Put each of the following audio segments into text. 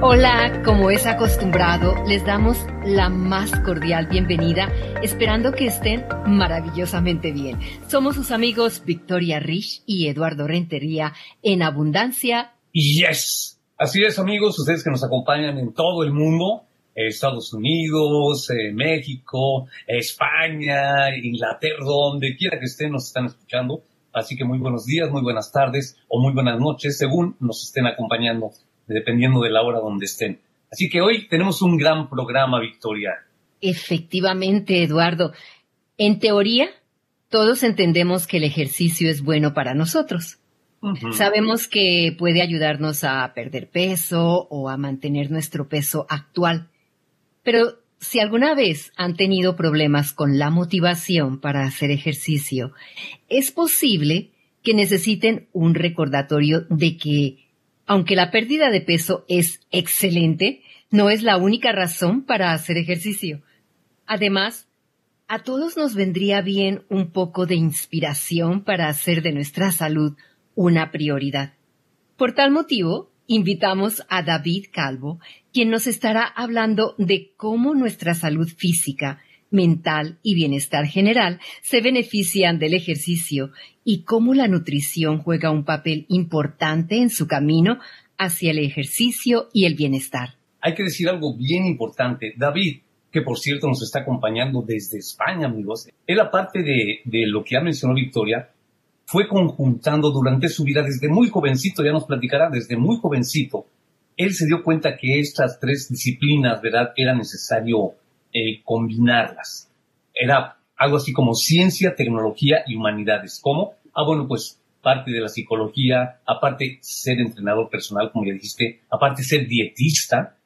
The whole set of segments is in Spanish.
Hola, como es acostumbrado, les damos la más cordial bienvenida, esperando que estén maravillosamente bien. Somos sus amigos Victoria Rich y Eduardo Rentería en Abundancia. Yes. Así es, amigos, ustedes que nos acompañan en todo el mundo, Estados Unidos, eh, México, España, Inglaterra, donde quiera que estén, nos están escuchando. Así que muy buenos días, muy buenas tardes o muy buenas noches, según nos estén acompañando dependiendo de la hora donde estén. Así que hoy tenemos un gran programa, Victoria. Efectivamente, Eduardo. En teoría, todos entendemos que el ejercicio es bueno para nosotros. Sabemos que puede ayudarnos a perder peso o a mantener nuestro peso actual. Pero si alguna vez han tenido problemas con la motivación para hacer ejercicio, es posible que necesiten un recordatorio de que aunque la pérdida de peso es excelente, no es la única razón para hacer ejercicio. Además, a todos nos vendría bien un poco de inspiración para hacer de nuestra salud una prioridad. Por tal motivo, invitamos a David Calvo, quien nos estará hablando de cómo nuestra salud física mental y bienestar general se benefician del ejercicio y cómo la nutrición juega un papel importante en su camino hacia el ejercicio y el bienestar. Hay que decir algo bien importante. David, que por cierto nos está acompañando desde España, amigos, él aparte de, de lo que ya mencionó Victoria, fue conjuntando durante su vida desde muy jovencito, ya nos platicará, desde muy jovencito, él se dio cuenta que estas tres disciplinas, ¿verdad?, era necesario eh, combinarlas. Era algo así como ciencia, tecnología y humanidades. ¿Cómo? Ah, bueno, pues parte de la psicología, aparte ser entrenador personal, como ya dijiste, aparte ser dietista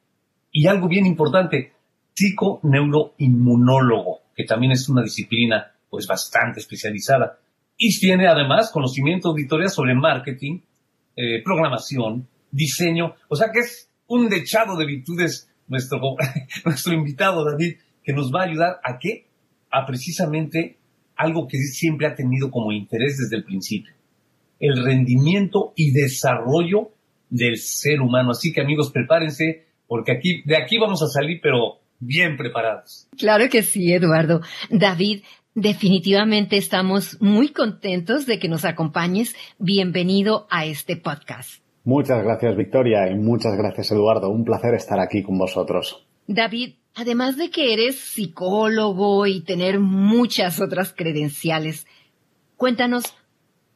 y algo bien importante, psico-neuroinmunólogo, que también es una disciplina pues bastante especializada. Y tiene además conocimiento auditoria sobre marketing, eh, programación, diseño, o sea que es un dechado de virtudes nuestro, nuestro invitado David, que nos va a ayudar a qué? A precisamente algo que siempre ha tenido como interés desde el principio, el rendimiento y desarrollo del ser humano. Así que amigos, prepárense, porque aquí, de aquí vamos a salir, pero bien preparados. Claro que sí, Eduardo. David, definitivamente estamos muy contentos de que nos acompañes. Bienvenido a este podcast. Muchas gracias, Victoria, y muchas gracias, Eduardo. Un placer estar aquí con vosotros. David, además de que eres psicólogo y tener muchas otras credenciales, cuéntanos,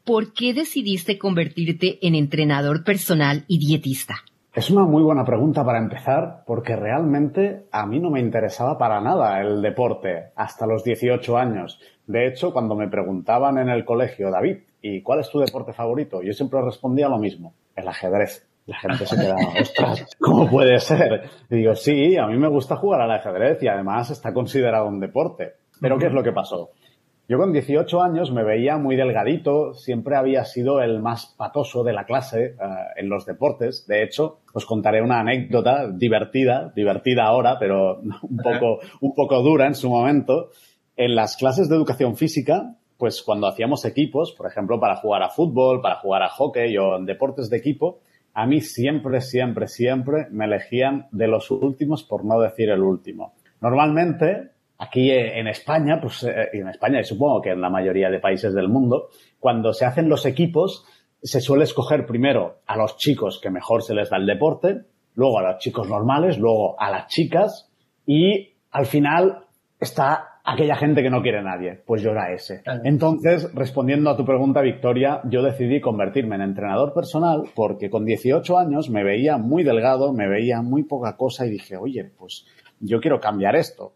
¿por qué decidiste convertirte en entrenador personal y dietista? Es una muy buena pregunta para empezar, porque realmente a mí no me interesaba para nada el deporte hasta los 18 años. De hecho, cuando me preguntaban en el colegio, David, ¿y cuál es tu deporte favorito? Yo siempre respondía lo mismo, el ajedrez. La gente se quedaba, ostras, ¿cómo puede ser? Y digo, sí, a mí me gusta jugar al ajedrez y además está considerado un deporte. Pero ¿qué es lo que pasó? Yo con 18 años me veía muy delgadito, siempre había sido el más patoso de la clase eh, en los deportes. De hecho, os contaré una anécdota divertida, divertida ahora, pero un poco, un poco dura en su momento. En las clases de educación física, pues cuando hacíamos equipos, por ejemplo, para jugar a fútbol, para jugar a hockey o en deportes de equipo, a mí siempre, siempre, siempre me elegían de los últimos, por no decir el último. Normalmente, aquí en España, pues eh, en España y supongo que en la mayoría de países del mundo, cuando se hacen los equipos, se suele escoger primero a los chicos que mejor se les da el deporte, luego a los chicos normales, luego a las chicas y al final está aquella gente que no quiere a nadie. Pues yo era ese. Entonces, respondiendo a tu pregunta, Victoria, yo decidí convertirme en entrenador personal porque con 18 años me veía muy delgado, me veía muy poca cosa y dije, oye, pues yo quiero cambiar esto.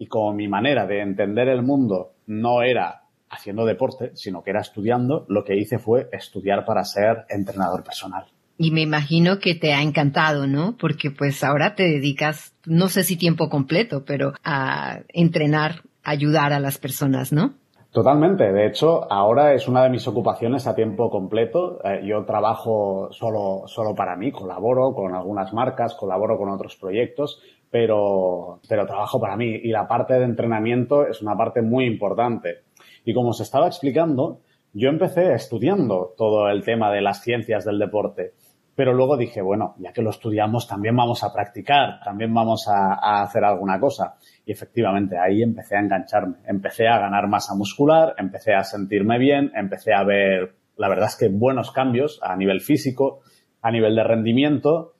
Y como mi manera de entender el mundo no era haciendo deporte, sino que era estudiando, lo que hice fue estudiar para ser entrenador personal. Y me imagino que te ha encantado, ¿no? Porque pues ahora te dedicas, no sé si tiempo completo, pero a entrenar ayudar a las personas, ¿no? Totalmente. De hecho, ahora es una de mis ocupaciones a tiempo completo. Eh, yo trabajo solo, solo para mí, colaboro con algunas marcas, colaboro con otros proyectos, pero, pero trabajo para mí. Y la parte de entrenamiento es una parte muy importante. Y como os estaba explicando, yo empecé estudiando todo el tema de las ciencias del deporte. Pero luego dije, bueno, ya que lo estudiamos, también vamos a practicar, también vamos a, a hacer alguna cosa. Y efectivamente ahí empecé a engancharme, empecé a ganar masa muscular, empecé a sentirme bien, empecé a ver, la verdad es que buenos cambios a nivel físico, a nivel de rendimiento.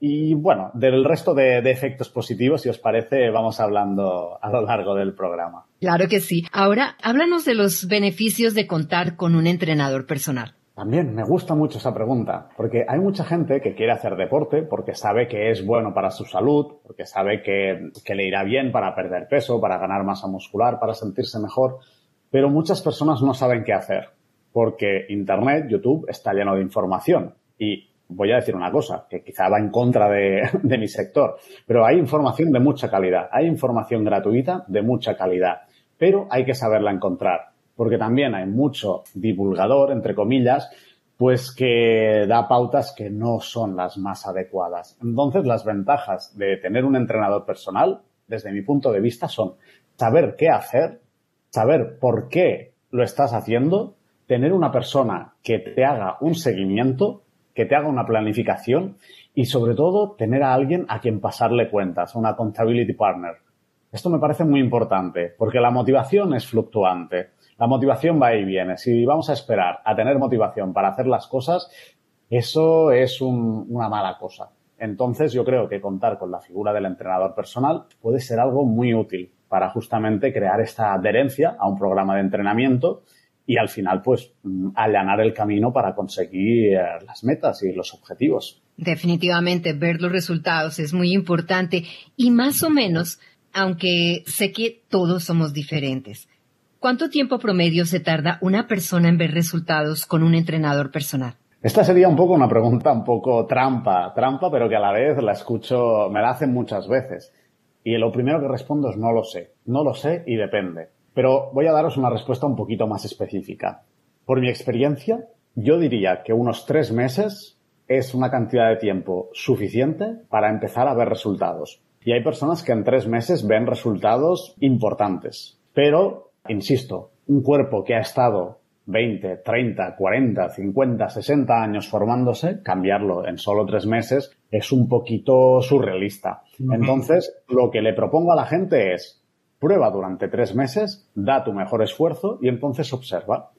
Y bueno, del resto de, de, efectos positivos, si os parece, vamos hablando a lo largo del programa. Claro que sí. Ahora, háblanos de los beneficios de contar con un entrenador personal. También me gusta mucho esa pregunta, porque hay mucha gente que quiere hacer deporte porque sabe que es bueno para su salud, porque sabe que, que, le irá bien para perder peso, para ganar masa muscular, para sentirse mejor, pero muchas personas no saben qué hacer, porque Internet, YouTube, está lleno de información. Y voy a decir una cosa, que quizá va en contra de, mi sector, pero hay información de mucha calidad, hay información gratuita de mucha calidad, pero hay que saberla encontrar porque también hay mucho divulgador, entre comillas, pues que da pautas que no son las más adecuadas. Entonces, las ventajas de tener un entrenador personal, desde mi punto de vista, son saber qué hacer, saber por qué lo estás haciendo, tener una persona que te haga un seguimiento, que te haga una planificación y sobre todo tener a alguien a quien pasarle cuentas, una accountability partner. Esto me parece muy importante porque la motivación es fluctuante. La motivación va y viene. Si vamos a esperar a tener motivación para hacer las cosas, eso es un, una mala cosa. Entonces yo creo que contar con la figura del entrenador personal puede ser algo muy útil para justamente crear esta adherencia a un programa de entrenamiento y al final pues allanar el camino para conseguir las metas y los objetivos. Definitivamente ver los resultados es muy importante y más o menos, aunque sé que todos somos diferentes, ¿Cuánto tiempo promedio se tarda una persona en ver resultados con un entrenador personal? Esta sería un poco una pregunta un poco trampa, trampa, pero que a la vez la escucho, me la hacen muchas veces. Y lo primero que respondo es no lo sé. No lo sé y depende. Pero voy a daros una respuesta un poquito más específica. Por mi experiencia, yo diría que unos tres meses es una cantidad de tiempo suficiente para empezar a ver resultados. Y hay personas que en tres meses ven resultados importantes. Pero Insisto, un cuerpo que ha estado 20, 30, 40, 50, 60 años formándose, cambiarlo en solo tres meses es un poquito surrealista. Entonces, lo que le propongo a la gente es, prueba durante tres meses, da tu mejor esfuerzo y entonces observa.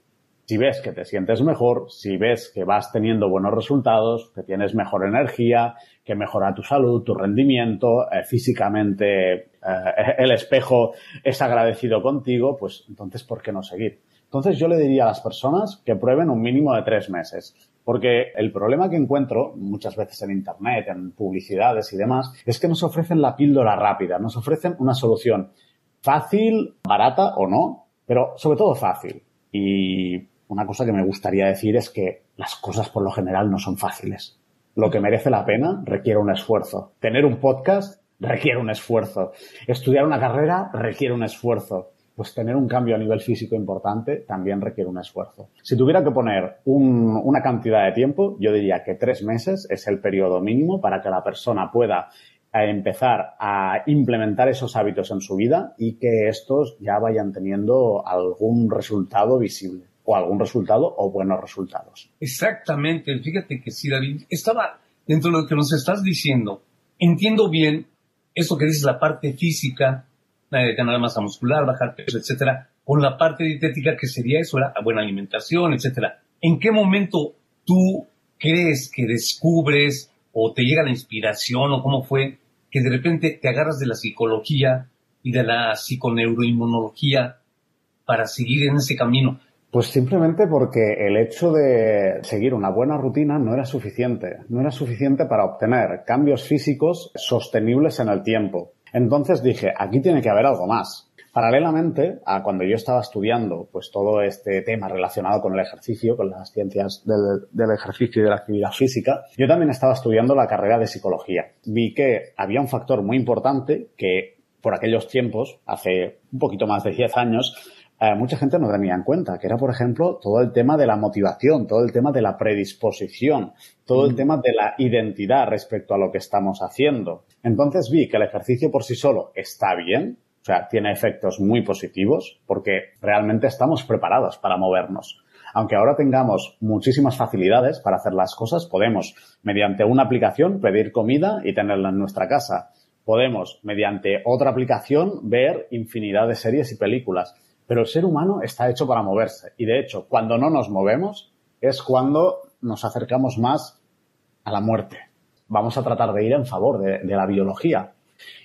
Si ves que te sientes mejor, si ves que vas teniendo buenos resultados, que tienes mejor energía, que mejora tu salud, tu rendimiento, eh, físicamente eh, el espejo es agradecido contigo, pues entonces, ¿por qué no seguir? Entonces yo le diría a las personas que prueben un mínimo de tres meses. Porque el problema que encuentro muchas veces en Internet, en publicidades y demás, es que nos ofrecen la píldora rápida, nos ofrecen una solución fácil, barata o no, pero sobre todo fácil. Y una cosa que me gustaría decir es que las cosas por lo general no son fáciles. Lo que merece la pena requiere un esfuerzo. Tener un podcast requiere un esfuerzo. Estudiar una carrera requiere un esfuerzo. Pues tener un cambio a nivel físico importante también requiere un esfuerzo. Si tuviera que poner un, una cantidad de tiempo, yo diría que tres meses es el periodo mínimo para que la persona pueda eh, empezar a implementar esos hábitos en su vida y que estos ya vayan teniendo algún resultado visible o algún resultado o buenos resultados. Exactamente, fíjate que sí, David, estaba dentro de lo que nos estás diciendo. Entiendo bien eso que dices, la parte física, ganar masa muscular, bajar peso, etcétera, con la parte dietética que sería eso, la buena alimentación, etcétera. ¿En qué momento tú crees que descubres o te llega la inspiración o cómo fue que de repente te agarras de la psicología y de la psiconeuroinmunología para seguir en ese camino? Pues simplemente porque el hecho de seguir una buena rutina no era suficiente. No era suficiente para obtener cambios físicos sostenibles en el tiempo. Entonces dije, aquí tiene que haber algo más. Paralelamente a cuando yo estaba estudiando pues todo este tema relacionado con el ejercicio, con las ciencias del, del, ejercicio y de la actividad física, yo también estaba estudiando la carrera de psicología. Vi que había un factor muy importante que por aquellos tiempos, hace un poquito más de 10 años, eh, mucha gente no tenía en cuenta, que era, por ejemplo, todo el tema de la motivación, todo el tema de la predisposición, todo el mm. tema de la identidad respecto a lo que estamos haciendo. Entonces vi que el ejercicio por sí solo está bien, o sea, tiene efectos muy positivos, porque realmente estamos preparados para movernos. Aunque ahora tengamos muchísimas facilidades para hacer las cosas, podemos, mediante una aplicación, pedir comida y tenerla en nuestra casa. Podemos, mediante otra aplicación, ver infinidad de series y películas. Pero el ser humano está hecho para moverse. Y de hecho, cuando no nos movemos, es cuando nos acercamos más a la muerte. Vamos a tratar de ir en favor de, de la biología.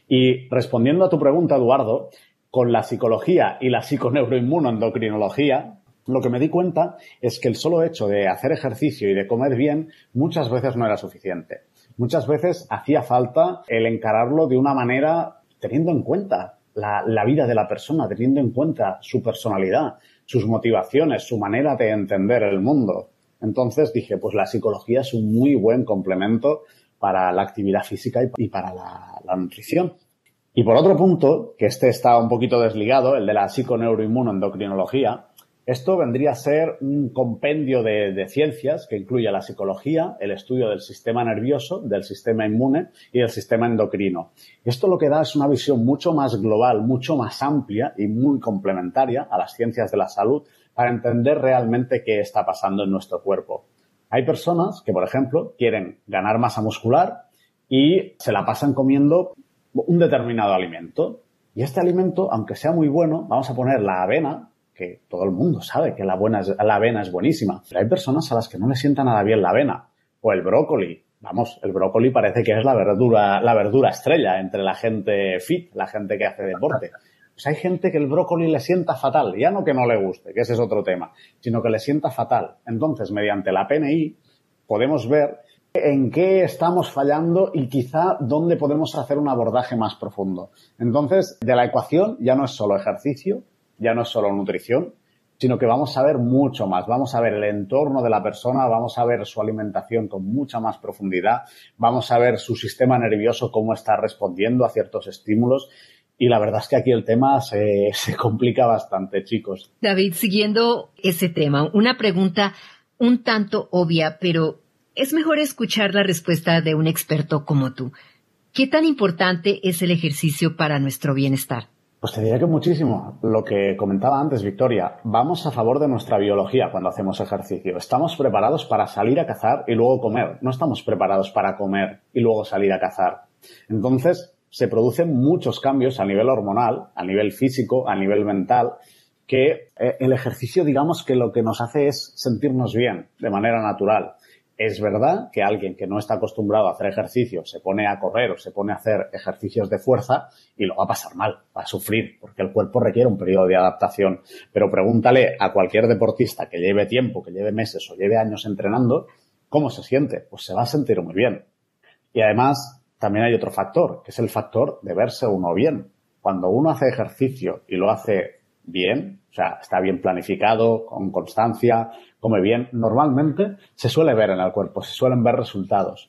Y respondiendo a tu pregunta, Eduardo, con la psicología y la psiconeuroinmunoendocrinología, lo que me di cuenta es que el solo hecho de hacer ejercicio y de comer bien muchas veces no era suficiente. Muchas veces hacía falta el encararlo de una manera teniendo en cuenta la, vida de la persona, teniendo en cuenta su personalidad, sus motivaciones, su manera de entender el mundo. Entonces dije, pues la psicología es un muy buen complemento para la actividad física y para la, nutrición. Y por otro punto, que este está un poquito desligado, el de la psiconeuroinmunoendocrinología, esto vendría a ser un compendio de, ciencias que incluye la psicología, el estudio del sistema nervioso, del sistema inmune y del sistema endocrino. Esto lo que da es una visión mucho más global, mucho más amplia y muy complementaria a las ciencias de la salud para entender realmente qué está pasando en nuestro cuerpo. Hay personas que, por ejemplo, quieren ganar masa muscular y se la pasan comiendo un determinado alimento. Y este alimento, aunque sea muy bueno, vamos a poner la avena, que todo el mundo sabe que la, buena la avena es buenísima. Pero hay personas a las que no le sienta nada bien la avena. O el brócoli. Vamos, el brócoli parece que es la verdura, la verdura estrella entre la gente fit, la gente que hace deporte. Pues hay gente que el brócoli le sienta fatal. Ya no que no le guste, que ese es otro tema, sino que le sienta fatal. Entonces, mediante la PNI, podemos ver en qué estamos fallando y quizá dónde podemos hacer un abordaje más profundo. Entonces, de la ecuación ya no es solo ejercicio, ya no es solo nutrición, sino que vamos a ver mucho más. Vamos a ver el entorno de la persona, vamos a ver su alimentación con mucha más profundidad, vamos a ver su sistema nervioso, cómo está respondiendo a ciertos estímulos. Y la verdad es que aquí el tema se, se complica bastante, chicos. David, siguiendo ese tema, una pregunta un tanto obvia, pero es mejor escuchar la respuesta de un experto como tú. ¿Qué tan importante es el ejercicio para nuestro bienestar? Pues te diría que muchísimo. Lo que comentaba antes, Victoria, vamos a favor de nuestra biología cuando hacemos ejercicio. Estamos preparados para salir a cazar y luego comer. No estamos preparados para comer y luego salir a cazar. Entonces, se producen muchos cambios a nivel hormonal, a nivel físico, a nivel mental, que eh, el ejercicio, digamos que lo que nos hace es sentirnos bien de manera natural. Es verdad que alguien que no está acostumbrado a hacer ejercicio se pone a correr o se pone a hacer ejercicios de fuerza y lo va a pasar mal, va a sufrir, porque el cuerpo requiere un periodo de adaptación. Pero pregúntale a cualquier deportista que lleve tiempo, que lleve meses o lleve años entrenando, ¿cómo se siente? Pues se va a sentir muy bien. Y además, también hay otro factor, que es el factor de verse uno bien. Cuando uno hace ejercicio y lo hace bien, o sea, está bien planificado, con constancia, come bien, normalmente se suele ver en el cuerpo, se suelen ver resultados.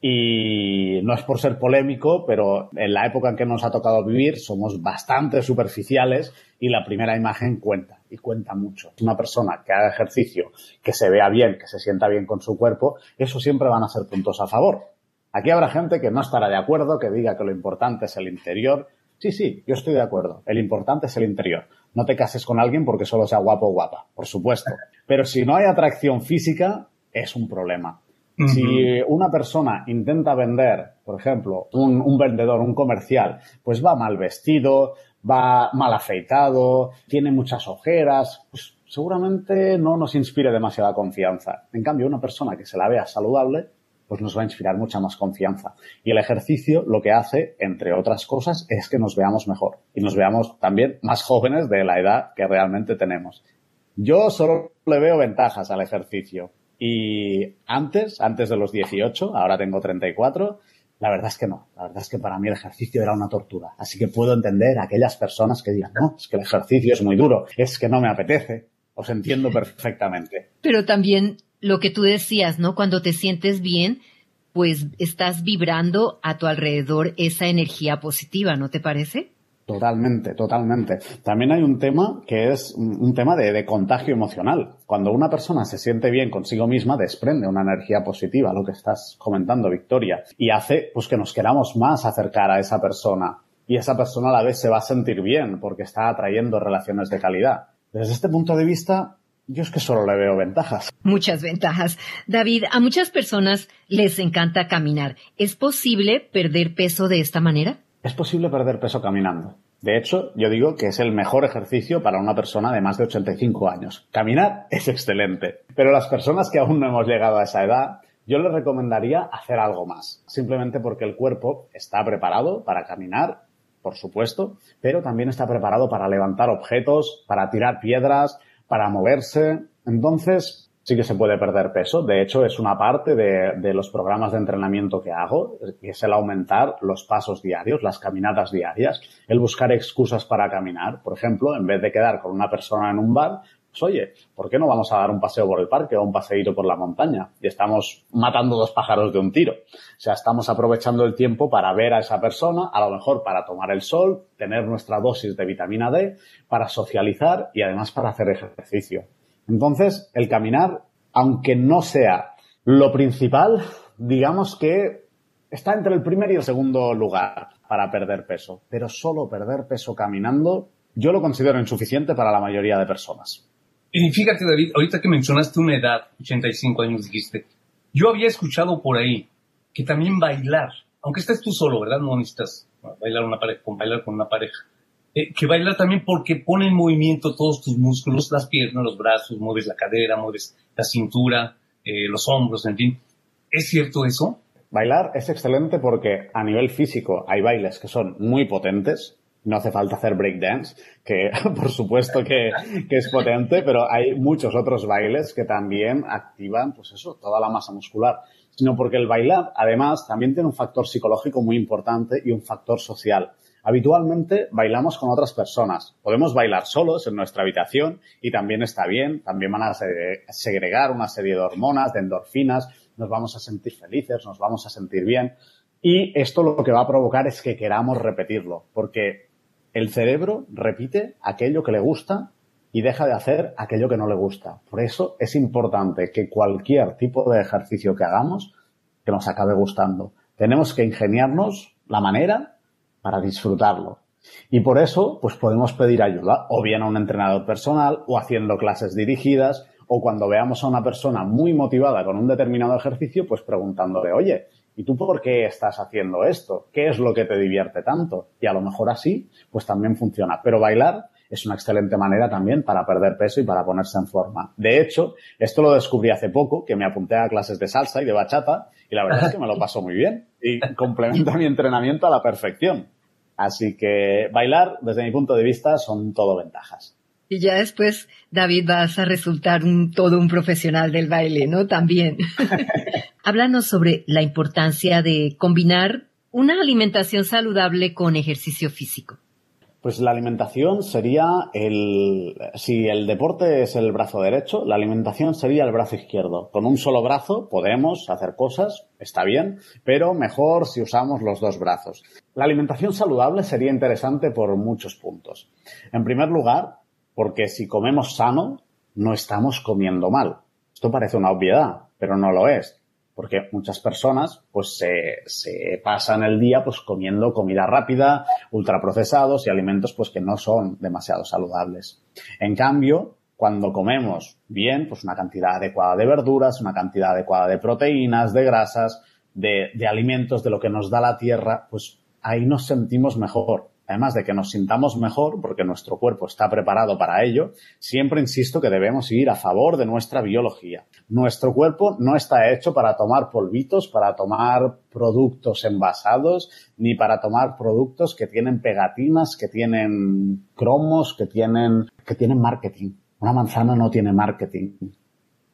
Y no es por ser polémico, pero en la época en que nos ha tocado vivir somos bastante superficiales y la primera imagen cuenta, y cuenta mucho. Una persona que haga ejercicio, que se vea bien, que se sienta bien con su cuerpo, eso siempre van a ser puntos a favor. Aquí habrá gente que no estará de acuerdo, que diga que lo importante es el interior. Sí, sí, yo estoy de acuerdo. El importante es el interior. No te cases con alguien porque solo sea guapo o guapa, por supuesto. Pero si no hay atracción física, es un problema. Si una persona intenta vender, por ejemplo, un, vendedor, un comercial, pues va mal vestido, va mal afeitado, tiene muchas ojeras, pues seguramente no nos inspire demasiada confianza. En cambio, una persona que se la vea saludable, pues nos va a inspirar mucha más confianza. Y el ejercicio lo que hace, entre otras cosas, es que nos veamos mejor y nos veamos también más jóvenes de la edad que realmente tenemos. Yo solo le veo ventajas al ejercicio. Y antes, antes de los 18, ahora tengo 34, la verdad es que no. La verdad es que para mí el ejercicio era una tortura. Así que puedo entender a aquellas personas que digan, no, es que el ejercicio es muy duro, es que no me apetece. Os entiendo perfectamente. Pero también lo que tú decías, ¿no? Cuando te sientes bien, pues estás vibrando a tu alrededor esa energía positiva, ¿no te parece? Totalmente, totalmente. También hay un tema que es un tema de, contagio emocional. Cuando una persona se siente bien consigo misma, desprende una energía positiva, lo que estás comentando, Victoria, y hace pues que nos queramos más acercar a esa persona. Y esa persona a la vez se va a sentir bien porque está atrayendo relaciones de calidad. Desde este punto de vista, yo es que solo le veo ventajas. Muchas ventajas. David, a muchas personas les encanta caminar. ¿Es posible perder peso de esta manera? Es posible perder peso caminando. De hecho, yo digo que es el mejor ejercicio para una persona de más de 85 años. Caminar es excelente. Pero las personas que aún no hemos llegado a esa edad, yo les recomendaría hacer algo más. Simplemente porque el cuerpo está preparado para caminar, por supuesto, pero también está preparado para levantar objetos, para tirar piedras, para moverse. Entonces, sí que se puede perder peso. De hecho, es una parte de, los programas de entrenamiento que hago, que es el aumentar los pasos diarios, las caminadas diarias, el buscar excusas para caminar. Por ejemplo, en vez de quedar con una persona en un bar, pues oye, ¿por qué no vamos a dar un paseo por el parque o un paseíto por la montaña? Y estamos matando dos pájaros de un tiro. O sea, estamos aprovechando el tiempo para ver a esa persona, a lo mejor para tomar el sol, tener nuestra dosis de vitamina D, para socializar y además para hacer ejercicio. Entonces, el caminar, aunque no sea lo principal, digamos que está entre el primer y el segundo lugar para perder peso. Pero solo perder peso caminando, yo lo considero insuficiente para la mayoría de personas. Y fíjate, David, ahorita que mencionaste una edad, 85 años dijiste, yo había escuchado por ahí que también bailar, aunque estés tú solo, ¿verdad? No necesitas bailar una pareja, con una pareja. Eh, que bailar también porque pone en movimiento todos tus músculos, las piernas, los brazos, mueves la cadera, mueves la cintura, eh, los hombros, en fin. ¿Es cierto eso? Bailar es excelente porque a nivel físico hay bailes que son muy potentes. No hace falta hacer breakdance, que por supuesto que, que es potente, pero hay muchos otros bailes que también activan, pues eso, toda la masa muscular. Sino porque el bailar, además, también tiene un factor psicológico muy importante y un factor social. Habitualmente bailamos con otras personas. Podemos bailar solos en nuestra habitación y también está bien. También van a segregar una serie de hormonas, de endorfinas. Nos vamos a sentir felices, nos vamos a sentir bien. Y esto lo que va a provocar es que queramos repetirlo, porque el cerebro repite aquello que le gusta y deja de hacer aquello que no le gusta. Por eso es importante que cualquier tipo de ejercicio que hagamos, que nos acabe gustando. Tenemos que ingeniarnos la manera para disfrutarlo. Y por eso, pues podemos pedir ayuda, o bien a un entrenador personal, o haciendo clases dirigidas, o cuando veamos a una persona muy motivada con un determinado ejercicio, pues preguntándole, oye, ¿y tú por qué estás haciendo esto? ¿Qué es lo que te divierte tanto? Y a lo mejor así, pues también funciona. Pero bailar es una excelente manera también para perder peso y para ponerse en forma. De hecho, esto lo descubrí hace poco, que me apunté a clases de salsa y de bachata, y la verdad es que me lo paso muy bien y complementa mi entrenamiento a la perfección. Así que bailar, desde mi punto de vista, son todo ventajas. Y ya después, David, vas a resultar un, todo un profesional del baile, ¿no? También. Háblanos sobre la importancia de combinar una alimentación saludable con ejercicio físico. Pues la alimentación sería el, si el deporte es el brazo derecho, la alimentación sería el brazo izquierdo. Con un solo brazo podemos hacer cosas, está bien, pero mejor si usamos los dos brazos. La alimentación saludable sería interesante por muchos puntos. En primer lugar, porque si comemos sano, no estamos comiendo mal. Esto parece una obviedad, pero no lo es porque muchas personas pues se, pasan el día pues comiendo comida rápida, ultraprocesados y alimentos pues que no son demasiado saludables. En cambio, cuando comemos bien, pues una cantidad adecuada de verduras, una cantidad adecuada de proteínas, de grasas, de alimentos, de lo que nos da la tierra, pues ahí nos sentimos mejor además de que nos sintamos mejor, porque nuestro cuerpo está preparado para ello, siempre insisto que debemos ir a favor de nuestra biología. Nuestro cuerpo no está hecho para tomar polvitos, para tomar productos envasados, ni para tomar productos que tienen pegatinas, que tienen cromos, que tienen, que tienen marketing. Una manzana no tiene marketing.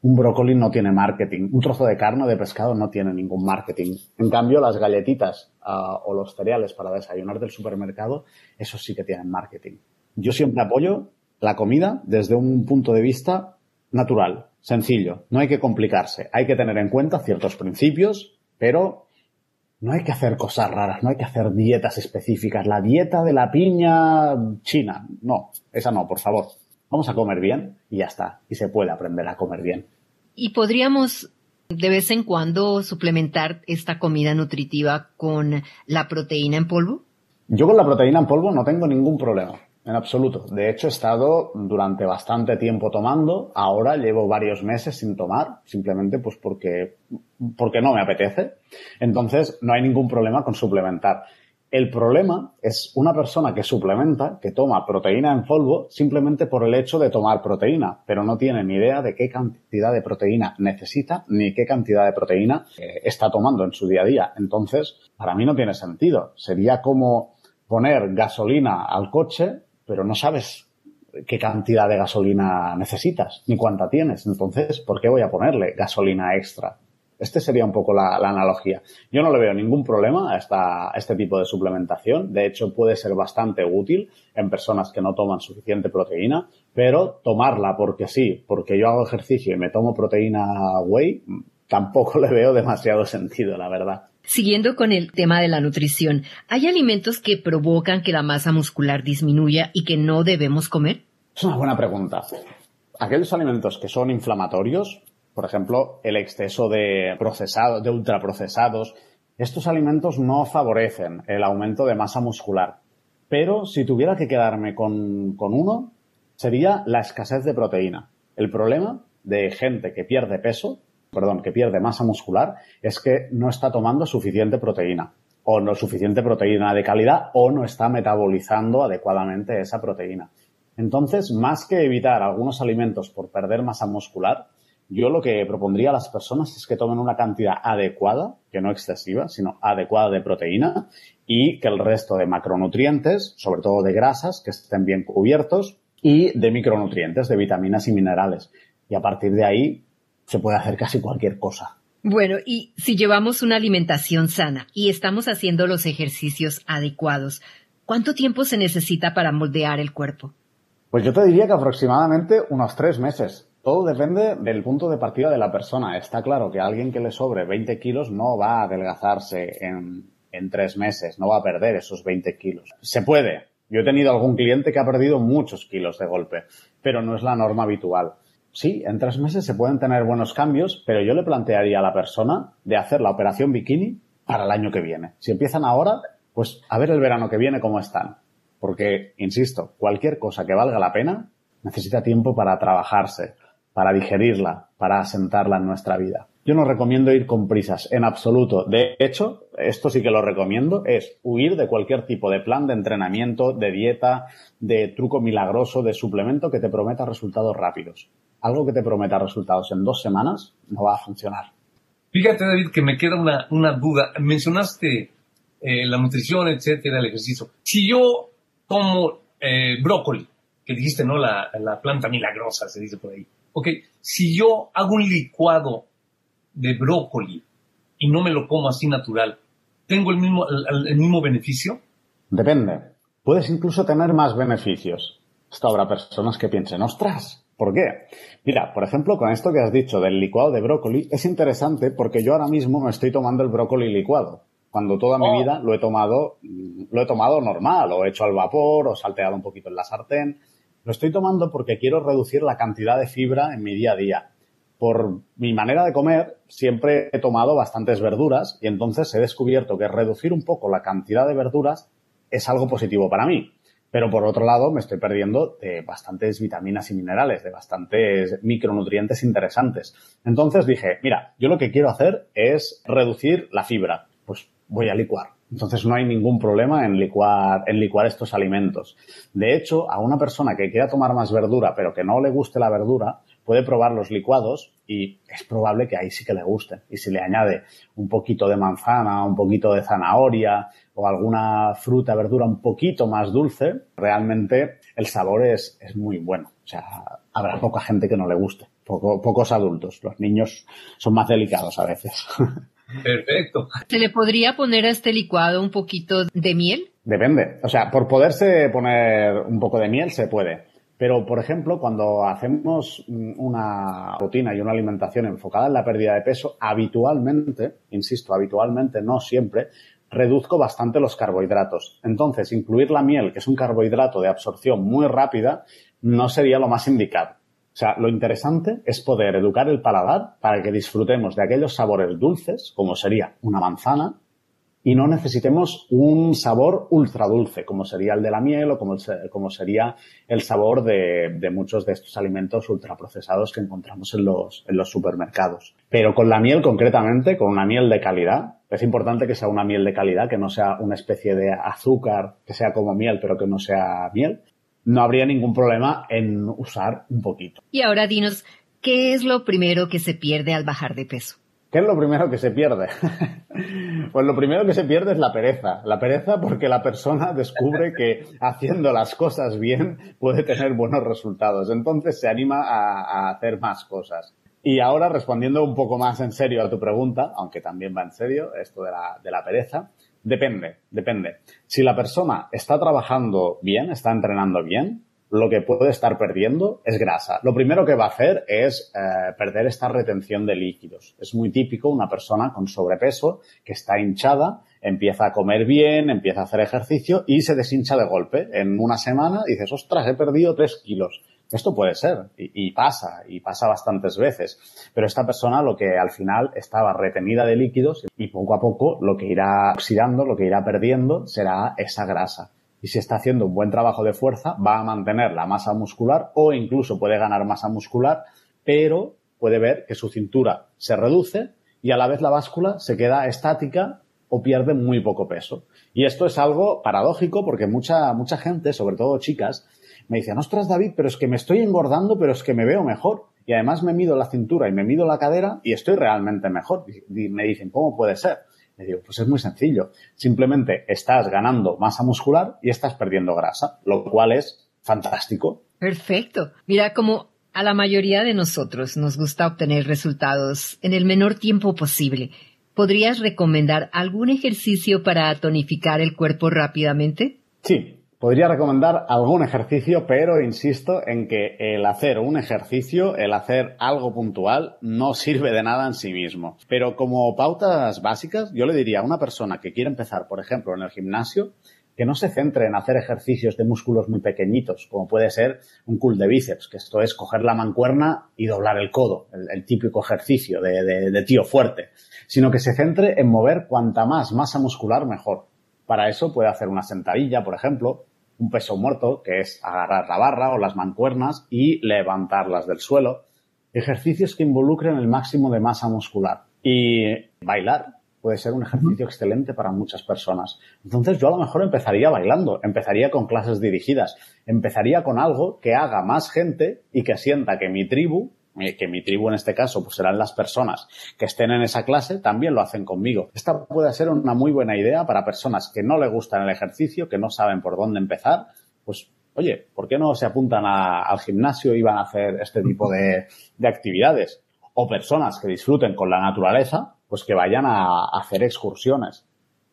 Un brócoli no tiene marketing. Un trozo de carne de pescado no tiene ningún marketing. En cambio, las galletitas uh, o los cereales para desayunar del supermercado, eso sí que tienen marketing. Yo siempre apoyo la comida desde un punto de vista natural, sencillo. No hay que complicarse. Hay que tener en cuenta ciertos principios, pero no hay que hacer cosas raras, no hay que hacer dietas específicas. La dieta de la piña china, no, esa no, por favor. Vamos a comer bien y ya está. Y se puede aprender a comer bien. ¿Y podríamos de vez en cuando suplementar esta comida nutritiva con la proteína en polvo? Yo con la proteína en polvo no tengo ningún problema, en absoluto. De hecho, he estado durante bastante tiempo tomando, ahora llevo varios meses sin tomar, simplemente pues porque, porque no me apetece. Entonces, no hay ningún problema con suplementar. El problema es una persona que suplementa, que toma proteína en polvo simplemente por el hecho de tomar proteína, pero no tiene ni idea de qué cantidad de proteína necesita ni qué cantidad de proteína eh, está tomando en su día a día. Entonces, para mí no tiene sentido. Sería como poner gasolina al coche, pero no sabes qué cantidad de gasolina necesitas ni cuánta tienes. Entonces, ¿por qué voy a ponerle gasolina extra? Este sería un poco la, analogía. Yo no le veo ningún problema a, esta, este tipo de suplementación. De hecho, puede ser bastante útil en personas que no toman suficiente proteína, pero tomarla porque sí, porque yo hago ejercicio y me tomo proteína whey, tampoco le veo demasiado sentido, la verdad. Siguiendo con el tema de la nutrición, ¿hay alimentos que provocan que la masa muscular disminuya y que no debemos comer? Es una buena pregunta. Aquellos alimentos que son inflamatorios por ejemplo, el exceso de procesados, de ultraprocesados. Estos alimentos no favorecen el aumento de masa muscular. Pero si tuviera que quedarme con, uno, sería la escasez de proteína. El problema de gente que pierde peso, perdón, que pierde masa muscular, es que no está tomando suficiente proteína o no suficiente proteína de calidad o no está metabolizando adecuadamente esa proteína. Entonces, más que evitar algunos alimentos por perder masa muscular, yo lo que propondría a las personas es que tomen una cantidad adecuada, que no excesiva, sino adecuada de proteína y que el resto de macronutrientes, sobre todo de grasas, que estén bien cubiertos y de micronutrientes, de vitaminas y minerales. Y a partir de ahí se puede hacer casi cualquier cosa. Bueno, y si llevamos una alimentación sana y estamos haciendo los ejercicios adecuados, ¿cuánto tiempo se necesita para moldear el cuerpo? Pues yo te diría que aproximadamente unos tres meses. Todo depende del punto de partida de la persona. Está claro que alguien que le sobre 20 kilos no va a adelgazarse en, en tres meses, no va a perder esos 20 kilos. Se puede. Yo he tenido algún cliente que ha perdido muchos kilos de golpe, pero no es la norma habitual. Sí, en tres meses se pueden tener buenos cambios, pero yo le plantearía a la persona de hacer la operación bikini para el año que viene. Si empiezan ahora, pues a ver el verano que viene cómo están. Porque, insisto, cualquier cosa que valga la pena necesita tiempo para trabajarse para digerirla, para asentarla en nuestra vida. Yo no recomiendo ir con prisas, en absoluto. De hecho, esto sí que lo recomiendo, es huir de cualquier tipo de plan de entrenamiento, de dieta, de truco milagroso, de suplemento que te prometa resultados rápidos. Algo que te prometa resultados en dos semanas no va a funcionar. Fíjate, David, que me queda una, duda. Mencionaste eh, la nutrición, etcétera, el ejercicio. Si yo tomo eh, brócoli, que dijiste, ¿no? La, la planta milagrosa, se dice por ahí ok, si yo hago un licuado de brócoli y no me lo como así natural, ¿tengo el mismo, el, mismo beneficio? Depende. Puedes incluso tener más beneficios. Esto habrá personas que piensen, ostras, ¿por qué? Mira, por ejemplo, con esto que has dicho del licuado de brócoli, es interesante porque yo ahora mismo me estoy tomando el brócoli licuado. Cuando toda mi oh. vida lo he tomado, lo he tomado normal, o hecho al vapor, o salteado un poquito en la sartén. Lo estoy tomando porque quiero reducir la cantidad de fibra en mi día a día. Por mi manera de comer, siempre he tomado bastantes verduras y entonces he descubierto que reducir un poco la cantidad de verduras es algo positivo para mí. Pero por otro lado, me estoy perdiendo de bastantes vitaminas y minerales, de bastantes micronutrientes interesantes. Entonces dije, mira, yo lo que quiero hacer es reducir la fibra. Pues voy a licuar. Entonces no hay ningún problema en licuar, en licuar estos alimentos. De hecho, a una persona que quiera tomar más verdura, pero que no le guste la verdura, puede probar los licuados y es probable que ahí sí que le guste. Y si le añade un poquito de manzana, un poquito de zanahoria o alguna fruta, verdura un poquito más dulce, realmente el sabor es, es muy bueno. O sea, habrá poca gente que no le guste. pocos adultos. Los niños son más delicados a veces. Perfecto. ¿Se le podría poner a este licuado un poquito de miel? Depende. O sea, por poderse poner un poco de miel se puede. Pero, por ejemplo, cuando hacemos mm, una rutina y una alimentación enfocada en la pérdida de peso, habitualmente, insisto, habitualmente, no siempre, reduzco bastante los carbohidratos. Entonces, incluir la miel, que es un carbohidrato de absorción muy rápida, no sería lo más indicado. O sea, lo interesante es poder educar el paladar para que disfrutemos de aquellos sabores dulces, como sería una manzana, y no necesitemos un sabor ultra dulce, como sería el de la miel o como, como sería el sabor de, muchos de estos alimentos ultraprocesados que encontramos en los, en los supermercados. Pero con la miel concretamente, con una miel de calidad, es importante que sea una miel de calidad, que no sea una especie de azúcar que sea como miel, pero que no sea miel. No habría ningún problema en usar un poquito. Y ahora dinos, ¿qué es lo primero que se pierde al bajar de peso? ¿Qué es lo primero que se pierde? pues lo primero que se pierde es la pereza. La pereza porque la persona descubre que haciendo las cosas bien puede tener buenos resultados. Entonces se anima a, hacer más cosas. Y ahora respondiendo un poco más en serio a tu pregunta, aunque también va en serio esto de la, de la pereza, depende, depende. Si la persona está trabajando bien, está entrenando bien, lo que puede estar perdiendo es grasa. Lo primero que va a hacer es eh, perder esta retención de líquidos. Es muy típico una persona con sobrepeso que está hinchada, empieza a comer bien, empieza a hacer ejercicio y se deshincha de golpe. En una semana dices, ostras, he perdido tres kilos. Esto puede ser y, pasa, y pasa bastantes veces. Pero esta persona lo que al final estaba retenida de líquidos y poco a poco lo que irá oxidando, lo que irá perdiendo será esa grasa y si está haciendo un buen trabajo de fuerza, va a mantener la masa muscular o incluso puede ganar masa muscular, pero puede ver que su cintura se reduce y a la vez la báscula se queda estática o pierde muy poco peso. Y esto es algo paradójico porque mucha, mucha gente, sobre todo chicas, me dicen, ostras David, pero es que me estoy engordando, pero es que me veo mejor. Y además me mido la cintura y me mido la cadera y estoy realmente mejor. Y me dicen, ¿cómo puede ser? Le digo, pues es muy sencillo. Simplemente estás ganando masa muscular y estás perdiendo grasa, lo cual es fantástico. Perfecto. Mira, como a la mayoría de nosotros nos gusta obtener resultados en el menor tiempo posible, ¿podrías recomendar algún ejercicio para tonificar el cuerpo rápidamente? Sí, Podría recomendar algún ejercicio, pero insisto en que el hacer un ejercicio, el hacer algo puntual, no sirve de nada en sí mismo. Pero como pautas básicas, yo le diría a una persona que quiere empezar, por ejemplo, en el gimnasio, que no se centre en hacer ejercicios de músculos muy pequeñitos, como puede ser un cool de bíceps, que esto es coger la mancuerna y doblar el codo, el, típico ejercicio de, de tío fuerte, sino que se centre en mover cuanta más masa muscular mejor. Para eso puede hacer una sentadilla, por ejemplo, un peso muerto, que es agarrar la barra o las mancuernas y levantarlas del suelo. Ejercicios que involucren el máximo de masa muscular. Y bailar puede ser un ejercicio excelente para muchas personas. Entonces yo a lo mejor empezaría bailando, empezaría con clases dirigidas, empezaría con algo que haga más gente y que sienta que mi tribu que mi tribu en este caso pues serán las personas que estén en esa clase, también lo hacen conmigo. Esta puede ser una muy buena idea para personas que no le gustan el ejercicio, que no saben por dónde empezar, pues oye, ¿por qué no se apuntan al gimnasio y van a hacer este tipo de, de actividades? O personas que disfruten con la naturaleza, pues que vayan a, a hacer excursiones.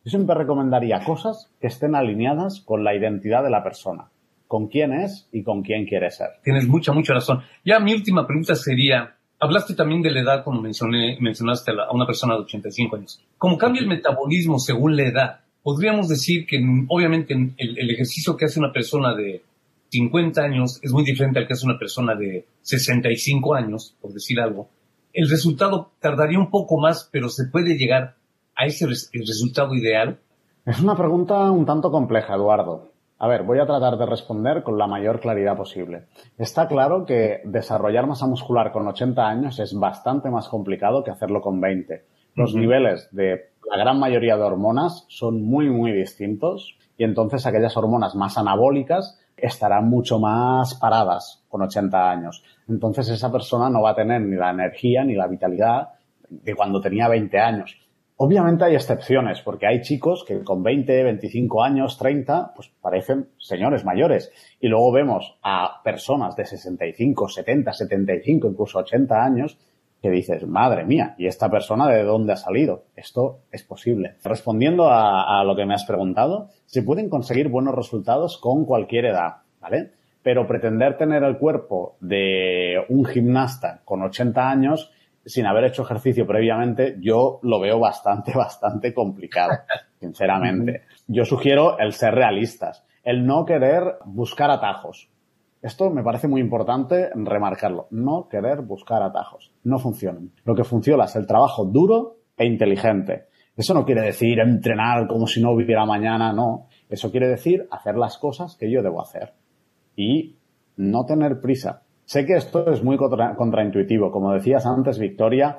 Yo siempre recomendaría cosas que estén alineadas con la identidad de la persona con quién es y con quién quiere ser. Tienes mucha, mucha razón. Ya mi última pregunta sería, hablaste también de la edad, como mencioné, mencionaste a, una persona de 85 años. ¿Cómo cambia el metabolismo según la edad? Podríamos decir que obviamente el, el ejercicio que hace una persona de 50 años es muy diferente al que hace una persona de 65 años, por decir algo. El resultado tardaría un poco más, pero se puede llegar a ese resultado ideal. Es una pregunta un tanto compleja, Eduardo. A ver, voy a tratar de responder con la mayor claridad posible. Está claro que desarrollar masa muscular con 80 años es bastante más complicado que hacerlo con 20. Los niveles de la gran mayoría de hormonas son muy, muy distintos y entonces aquellas hormonas más anabólicas estarán mucho más paradas con 80 años. Entonces esa persona no va a tener ni la energía ni la vitalidad de cuando tenía 20 años. Obviamente hay excepciones, porque hay chicos que con 20, 25 años, 30, pues parecen señores mayores. Y luego vemos a personas de 65, 70, 75, incluso 80 años, que dices, madre mía, ¿y esta persona de dónde ha salido? Esto es posible. Respondiendo a, lo que me has preguntado, se pueden conseguir buenos resultados con cualquier edad, ¿vale? pero pretender tener el cuerpo de un gimnasta con 80 años sin haber hecho ejercicio previamente, yo lo veo bastante, bastante complicado, sinceramente. Yo sugiero el ser realistas, el no querer buscar atajos. Esto me parece muy importante remarcarlo. No querer buscar atajos. No funcionan. Lo que funciona es el trabajo duro e inteligente. Eso no quiere decir entrenar como si no hubiera mañana, no. Eso quiere decir hacer las cosas que yo debo hacer. Y no tener prisa. Sé que esto es muy contraintuitivo. Como decías antes, Victoria,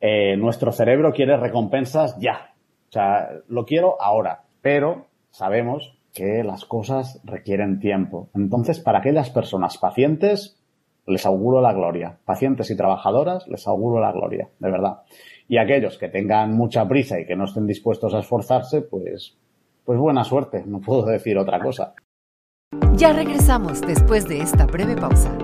eh, nuestro cerebro quiere recompensas ya. O sea, lo quiero ahora. Pero sabemos que las cosas requieren tiempo. Entonces, para aquellas personas pacientes, les auguro la gloria. Pacientes y trabajadoras, les auguro la gloria, de verdad. Y aquellos que tengan mucha prisa y que no estén dispuestos a esforzarse, pues, pues buena suerte, no puedo decir otra cosa. Ya regresamos después de esta breve pausa.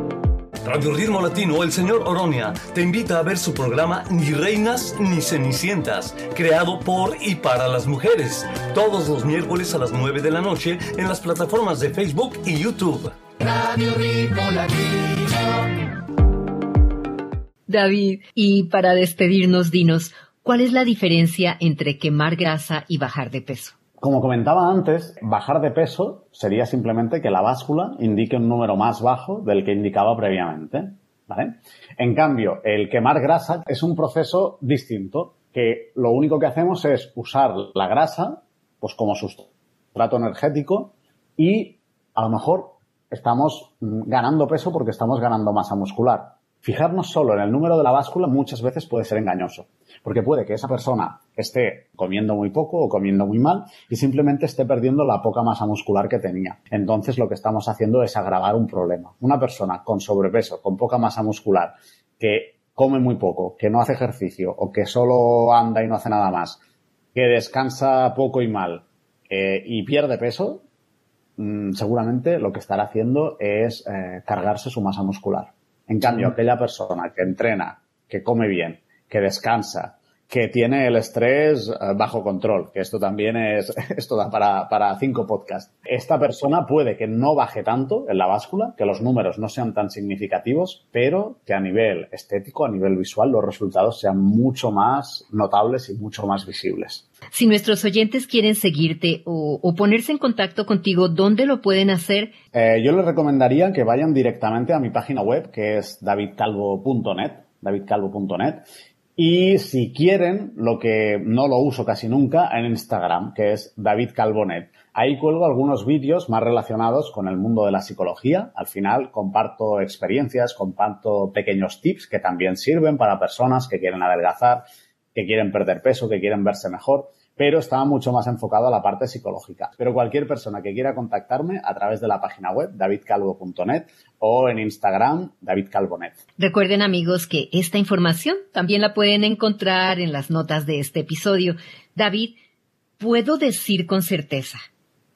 Radio Ritmo Latino, el señor Oronia, te invita a ver su programa Ni Reinas ni Cenicientas, creado por y para las mujeres, todos los miércoles a las 9 de la noche en las plataformas de Facebook y YouTube. Radio Ritmo Latino. David, y para despedirnos, dinos, ¿cuál es la diferencia entre quemar grasa y bajar de peso? Como comentaba antes, bajar de peso sería simplemente que la báscula indique un número más bajo del que indicaba previamente. ¿vale? En cambio, el quemar grasa es un proceso distinto, que lo único que hacemos es usar la grasa pues como sustrato energético y a lo mejor estamos ganando peso porque estamos ganando masa muscular. Fijarnos solo en el número de la báscula muchas veces puede ser engañoso, porque puede que esa persona esté comiendo muy poco o comiendo muy mal y simplemente esté perdiendo la poca masa muscular que tenía. Entonces lo que estamos haciendo es agravar un problema. Una persona con sobrepeso, con poca masa muscular, que come muy poco, que no hace ejercicio o que solo anda y no hace nada más, que descansa poco y mal eh, y pierde peso, mm, seguramente lo que estará haciendo es eh, cargarse su masa muscular. En cambio, aquella persona que entrena, que come bien, que descansa, que tiene el estrés eh, bajo control, que esto también es, esto da para, para cinco podcasts. Esta persona puede que no baje tanto en la báscula, que los números no sean tan significativos, pero que a nivel estético, a nivel visual, los resultados sean mucho más notables y mucho más visibles. Si nuestros oyentes quieren seguirte o, ponerse en contacto contigo, ¿dónde lo pueden hacer? Eh, yo les recomendaría que vayan directamente a mi página web, que es davidcalvo.net, davidcalvo.net, y si quieren, lo que no lo uso casi nunca, en Instagram, que es David Calvonet. Ahí cuelgo algunos vídeos más relacionados con el mundo de la psicología. Al final comparto experiencias, comparto pequeños tips que también sirven para personas que quieren adelgazar, que quieren perder peso, que quieren verse mejor pero estaba mucho más enfocado a la parte psicológica. Pero cualquier persona que quiera contactarme a través de la página web davidcalvo.net o en Instagram davidcalvonet. Recuerden amigos que esta información también la pueden encontrar en las notas de este episodio. David, puedo decir con certeza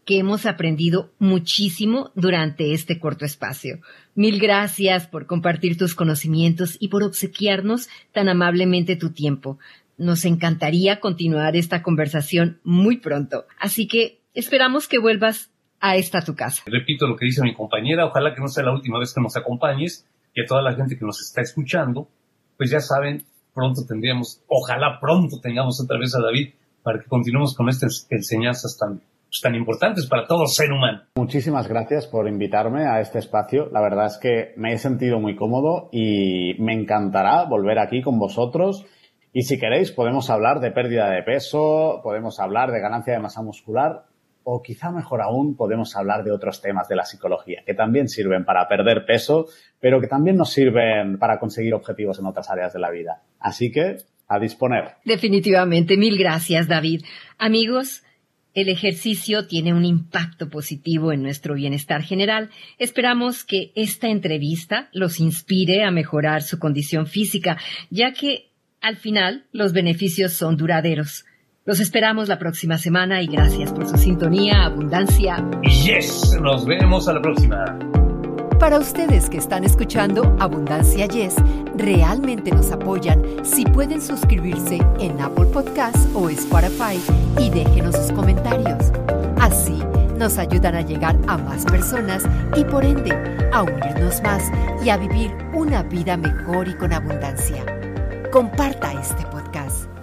que hemos aprendido muchísimo durante este corto espacio. Mil gracias por compartir tus conocimientos y por obsequiarnos tan amablemente tu tiempo. Nos encantaría continuar esta conversación muy pronto, así que esperamos que vuelvas a esta tu casa. Repito lo que dice mi compañera, ojalá que no sea la última vez que nos acompañes, que toda la gente que nos está escuchando, pues ya saben, pronto tendríamos, ojalá pronto tengamos otra vez a David para que continuemos con estas enseñanzas tan, pues, tan importantes para todo ser humano. Muchísimas gracias por invitarme a este espacio. La verdad es que me he sentido muy cómodo y me encantará volver aquí con vosotros y si queréis, podemos hablar de pérdida de peso, podemos hablar de ganancia de masa muscular o quizá mejor aún podemos hablar de otros temas de la psicología que también sirven para perder peso, pero que también nos sirven para conseguir objetivos en otras áreas de la vida. Así que, a disponer. Definitivamente. Mil gracias, David. Amigos, el ejercicio tiene un impacto positivo en nuestro bienestar general. Esperamos que esta entrevista los inspire a mejorar su condición física, ya que al final, los beneficios son duraderos. Los esperamos la próxima semana y gracias por su sintonía, abundancia. Yes, nos vemos a la próxima. Para ustedes que están escuchando Abundancia Yes, realmente nos apoyan si pueden suscribirse en Apple Podcasts o Spotify y déjenos sus comentarios. Así nos ayudan a llegar a más personas y por ende a unirnos más y a vivir una vida mejor y con abundancia. Comparta este podcast.